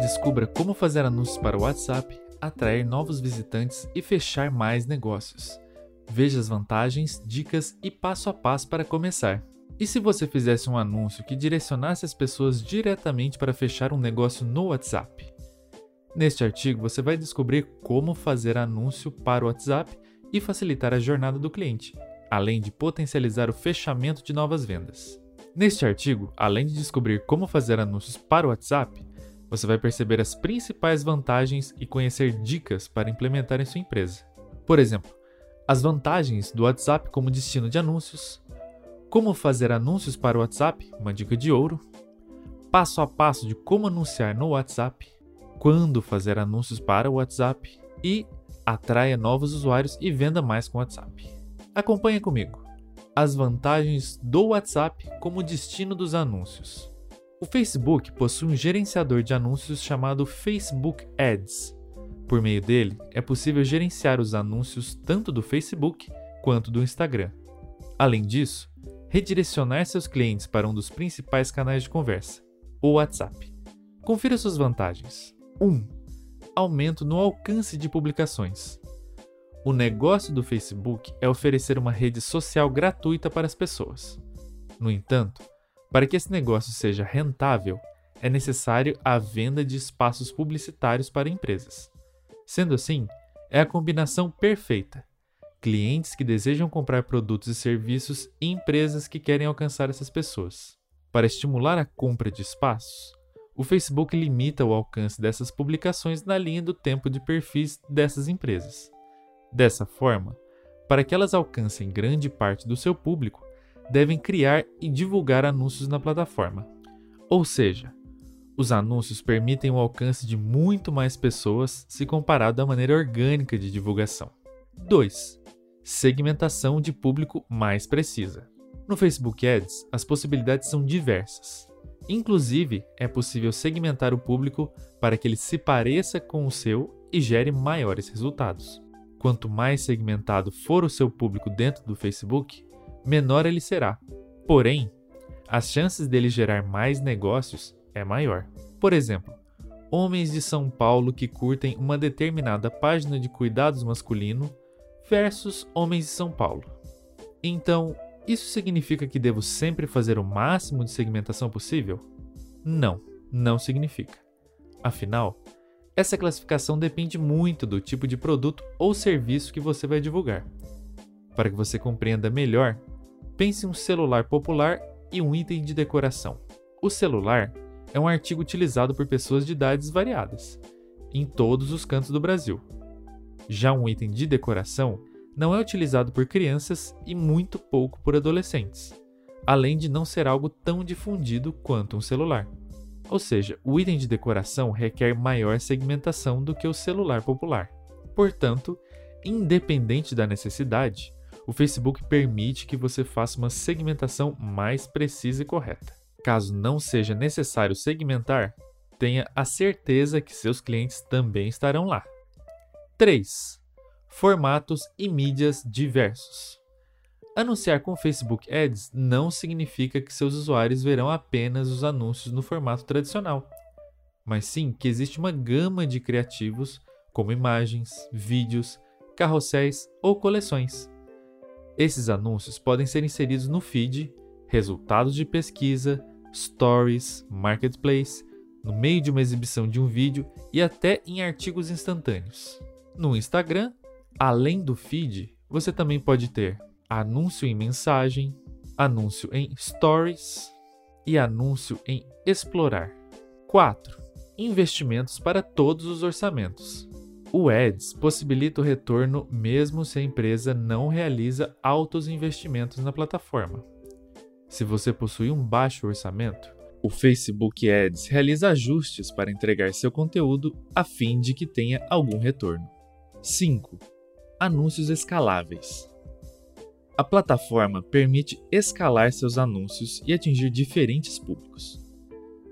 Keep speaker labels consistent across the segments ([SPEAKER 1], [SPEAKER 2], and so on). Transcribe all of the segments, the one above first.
[SPEAKER 1] Descubra como fazer anúncios para o WhatsApp, atrair novos visitantes e fechar mais negócios. Veja as vantagens, dicas e passo a passo para começar. E se você fizesse um anúncio que direcionasse as pessoas diretamente para fechar um negócio no WhatsApp? Neste artigo você vai descobrir como fazer anúncio para o WhatsApp e facilitar a jornada do cliente, além de potencializar o fechamento de novas vendas. Neste artigo, além de descobrir como fazer anúncios para o WhatsApp, você vai perceber as principais vantagens e conhecer dicas para implementar em sua empresa. Por exemplo, as vantagens do WhatsApp como destino de anúncios, como fazer anúncios para o WhatsApp, uma dica de ouro, passo a passo de como anunciar no WhatsApp, quando fazer anúncios para o WhatsApp e atraia novos usuários e venda mais com o WhatsApp. Acompanhe comigo. As vantagens do WhatsApp como destino dos anúncios. O Facebook possui um gerenciador de anúncios chamado Facebook Ads. Por meio dele, é possível gerenciar os anúncios tanto do Facebook quanto do Instagram. Além disso, redirecionar seus clientes para um dos principais canais de conversa, o WhatsApp. Confira suas vantagens. 1. Aumento no alcance de publicações. O negócio do Facebook é oferecer uma rede social gratuita para as pessoas. No entanto, para que esse negócio seja rentável, é necessário a venda de espaços publicitários para empresas. Sendo assim, é a combinação perfeita: clientes que desejam comprar produtos e serviços e empresas que querem alcançar essas pessoas. Para estimular a compra de espaços, o Facebook limita o alcance dessas publicações na linha do tempo de perfis dessas empresas. Dessa forma, para que elas alcancem grande parte do seu público, devem criar e divulgar anúncios na plataforma. Ou seja, os anúncios permitem o alcance de muito mais pessoas se comparado à maneira orgânica de divulgação. 2. Segmentação de público mais precisa. No Facebook Ads, as possibilidades são diversas. Inclusive, é possível segmentar o público para que ele se pareça com o seu e gere maiores resultados. Quanto mais segmentado for o seu público dentro do Facebook, menor ele será. Porém, as chances dele gerar mais negócios é maior. Por exemplo, homens de São Paulo que curtem uma determinada página de cuidados masculino versus homens de São Paulo. Então, isso significa que devo sempre fazer o máximo de segmentação possível? Não, não significa. Afinal, essa classificação depende muito do tipo de produto ou serviço que você vai divulgar. Para que você compreenda melhor, Pense um celular popular e um item de decoração. O celular é um artigo utilizado por pessoas de idades variadas, em todos os cantos do Brasil. Já um item de decoração não é utilizado por crianças e muito pouco por adolescentes, além de não ser algo tão difundido quanto um celular. Ou seja, o item de decoração requer maior segmentação do que o celular popular. Portanto, independente da necessidade, o Facebook permite que você faça uma segmentação mais precisa e correta. Caso não seja necessário segmentar, tenha a certeza que seus clientes também estarão lá. 3. Formatos e mídias diversos. Anunciar com Facebook Ads não significa que seus usuários verão apenas os anúncios no formato tradicional, mas sim que existe uma gama de criativos como imagens, vídeos, carrosséis ou coleções. Esses anúncios podem ser inseridos no feed, resultados de pesquisa, stories, marketplace, no meio de uma exibição de um vídeo e até em artigos instantâneos. No Instagram, além do feed, você também pode ter anúncio em mensagem, anúncio em stories e anúncio em explorar. 4. Investimentos para todos os orçamentos. O Ads possibilita o retorno mesmo se a empresa não realiza altos investimentos na plataforma. Se você possui um baixo orçamento, o Facebook Ads realiza ajustes para entregar seu conteúdo a fim de que tenha algum retorno. 5. Anúncios escaláveis. A plataforma permite escalar seus anúncios e atingir diferentes públicos.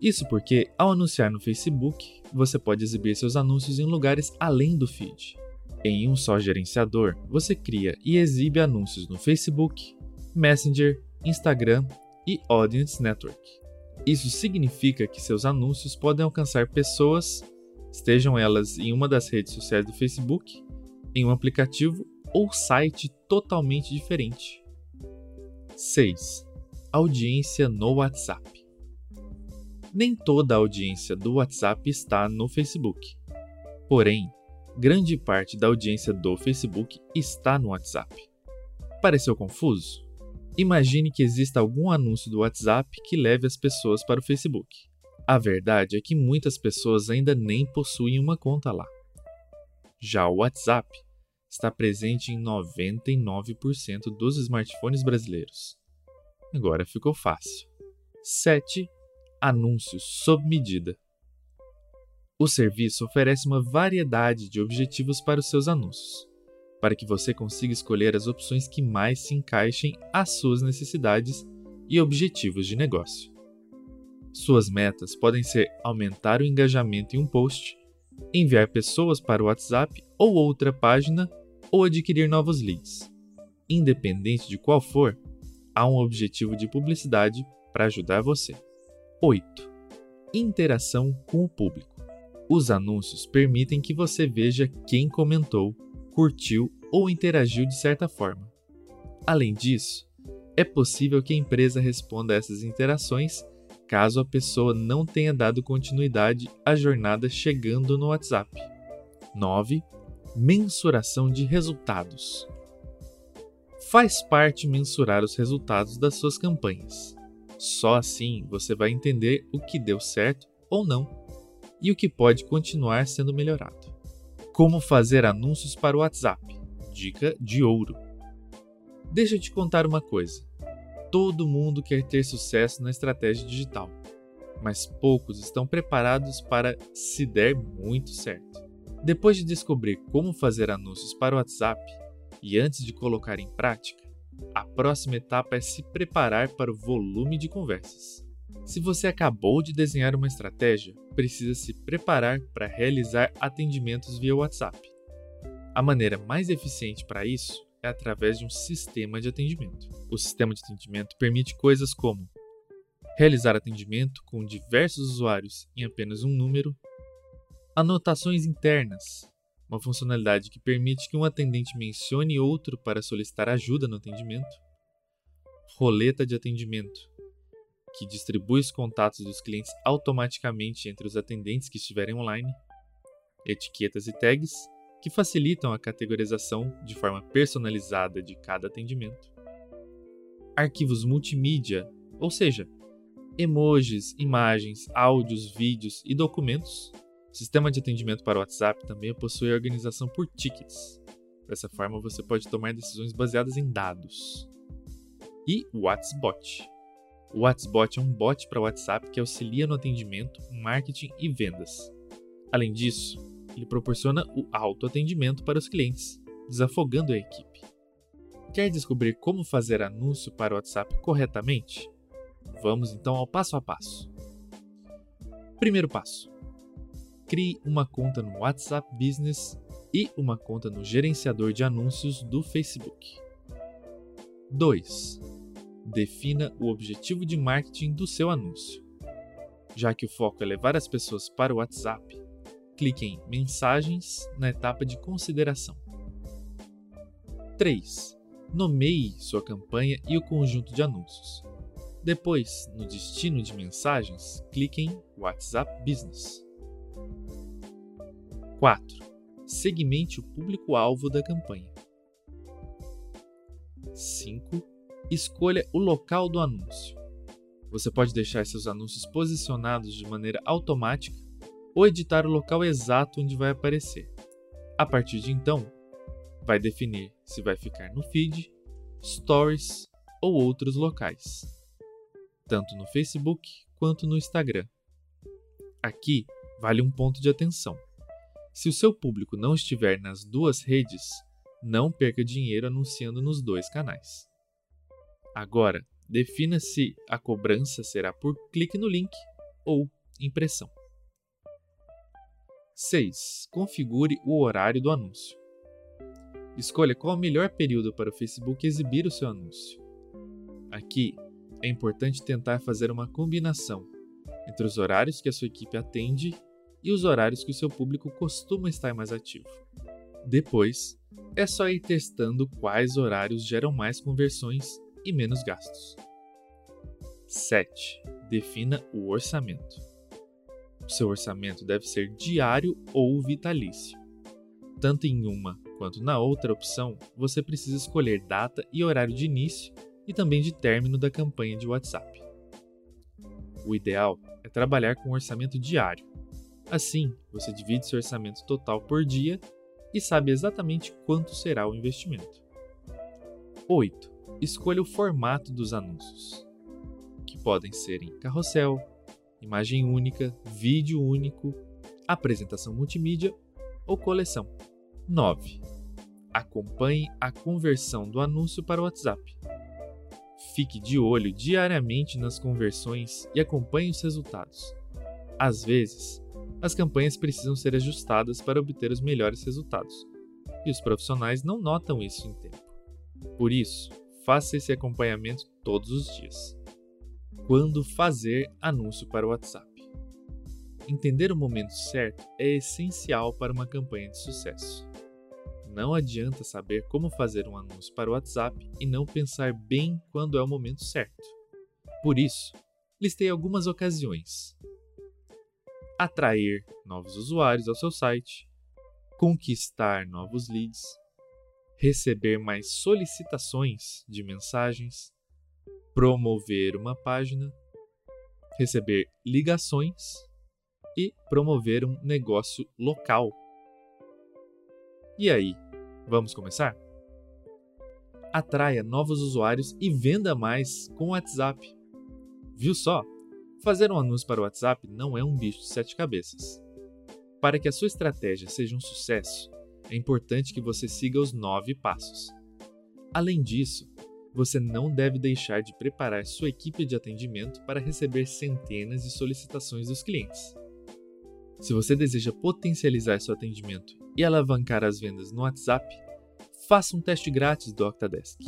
[SPEAKER 1] Isso porque, ao anunciar no Facebook, você pode exibir seus anúncios em lugares além do feed. Em um só gerenciador, você cria e exibe anúncios no Facebook, Messenger, Instagram e Audience Network. Isso significa que seus anúncios podem alcançar pessoas, estejam elas em uma das redes sociais do Facebook, em um aplicativo ou site totalmente diferente. 6. Audiência no WhatsApp. Nem toda a audiência do WhatsApp está no Facebook. Porém, grande parte da audiência do Facebook está no WhatsApp. Pareceu confuso? Imagine que exista algum anúncio do WhatsApp que leve as pessoas para o Facebook. A verdade é que muitas pessoas ainda nem possuem uma conta lá. Já o WhatsApp está presente em 99% dos smartphones brasileiros. Agora ficou fácil. 7. Anúncios sob medida. O serviço oferece uma variedade de objetivos para os seus anúncios para que você consiga escolher as opções que mais se encaixem às suas necessidades e objetivos de negócio. Suas metas podem ser aumentar o engajamento em um post, enviar pessoas para o WhatsApp ou outra página ou adquirir novos leads. Independente de qual for, há um objetivo de publicidade para ajudar você. 8. Interação com o público. Os anúncios permitem que você veja quem comentou curtiu ou interagiu de certa forma. Além disso, é possível que a empresa responda a essas interações caso a pessoa não tenha dado continuidade à jornada chegando no WhatsApp. 9. Mensuração de resultados. Faz parte mensurar os resultados das suas campanhas. Só assim você vai entender o que deu certo ou não e o que pode continuar sendo melhorado. Como fazer anúncios para o WhatsApp. Dica de ouro. Deixa eu te contar uma coisa. Todo mundo quer ter sucesso na estratégia digital, mas poucos estão preparados para se der muito certo. Depois de descobrir como fazer anúncios para o WhatsApp e antes de colocar em prática, a próxima etapa é se preparar para o volume de conversas. Se você acabou de desenhar uma estratégia, precisa se preparar para realizar atendimentos via WhatsApp. A maneira mais eficiente para isso é através de um sistema de atendimento. O sistema de atendimento permite coisas como realizar atendimento com diversos usuários em apenas um número, anotações internas, uma funcionalidade que permite que um atendente mencione outro para solicitar ajuda no atendimento, roleta de atendimento, que distribui os contatos dos clientes automaticamente entre os atendentes que estiverem online, etiquetas e tags, que facilitam a categorização de forma personalizada de cada atendimento, arquivos multimídia, ou seja, emojis, imagens, áudios, vídeos e documentos. Sistema de atendimento para WhatsApp também possui organização por tickets. Dessa forma, você pode tomar decisões baseadas em dados. E o WhatsBot o WhatsBot é um bot para WhatsApp que auxilia no atendimento, marketing e vendas. Além disso, ele proporciona o autoatendimento para os clientes, desafogando a equipe. Quer descobrir como fazer anúncio para o WhatsApp corretamente? Vamos então ao passo a passo. Primeiro passo: crie uma conta no WhatsApp Business e uma conta no gerenciador de anúncios do Facebook. 2 defina o objetivo de marketing do seu anúncio. Já que o foco é levar as pessoas para o WhatsApp, clique em Mensagens na etapa de consideração. 3. Nomeie sua campanha e o conjunto de anúncios. Depois, no destino de mensagens, clique em WhatsApp Business. 4. Segmente o público-alvo da campanha. 5 Escolha o local do anúncio. Você pode deixar seus anúncios posicionados de maneira automática ou editar o local exato onde vai aparecer. A partir de então, vai definir se vai ficar no feed, stories ou outros locais, tanto no Facebook quanto no Instagram. Aqui vale um ponto de atenção. Se o seu público não estiver nas duas redes, não perca dinheiro anunciando nos dois canais. Agora, defina se a cobrança será por clique no link ou impressão. 6. Configure o horário do anúncio. Escolha qual o melhor período para o Facebook exibir o seu anúncio. Aqui é importante tentar fazer uma combinação entre os horários que a sua equipe atende e os horários que o seu público costuma estar mais ativo. Depois, é só ir testando quais horários geram mais conversões e menos gastos. 7. Defina o orçamento. O seu orçamento deve ser diário ou vitalício. Tanto em uma quanto na outra opção, você precisa escolher data e horário de início e também de término da campanha de WhatsApp. O ideal é trabalhar com um orçamento diário. Assim, você divide seu orçamento total por dia e sabe exatamente quanto será o investimento. 8. Escolha o formato dos anúncios, que podem ser em carrossel, imagem única, vídeo único, apresentação multimídia ou coleção. 9. Acompanhe a conversão do anúncio para o WhatsApp. Fique de olho diariamente nas conversões e acompanhe os resultados. Às vezes, as campanhas precisam ser ajustadas para obter os melhores resultados, e os profissionais não notam isso em tempo. Por isso, faça esse acompanhamento todos os dias. Quando fazer anúncio para o WhatsApp? Entender o momento certo é essencial para uma campanha de sucesso. Não adianta saber como fazer um anúncio para o WhatsApp e não pensar bem quando é o momento certo. Por isso, listei algumas ocasiões. Atrair novos usuários ao seu site, conquistar novos leads, receber mais solicitações de mensagens, promover uma página, receber ligações e promover um negócio local. E aí, Vamos começar? Atraia novos usuários e venda mais com o WhatsApp. Viu só? Fazer um anúncio para o WhatsApp não é um bicho de sete cabeças. Para que a sua estratégia seja um sucesso, é importante que você siga os nove passos. Além disso, você não deve deixar de preparar sua equipe de atendimento para receber centenas de solicitações dos clientes. Se você deseja potencializar seu atendimento e alavancar as vendas no WhatsApp, faça um teste grátis do Octadesk.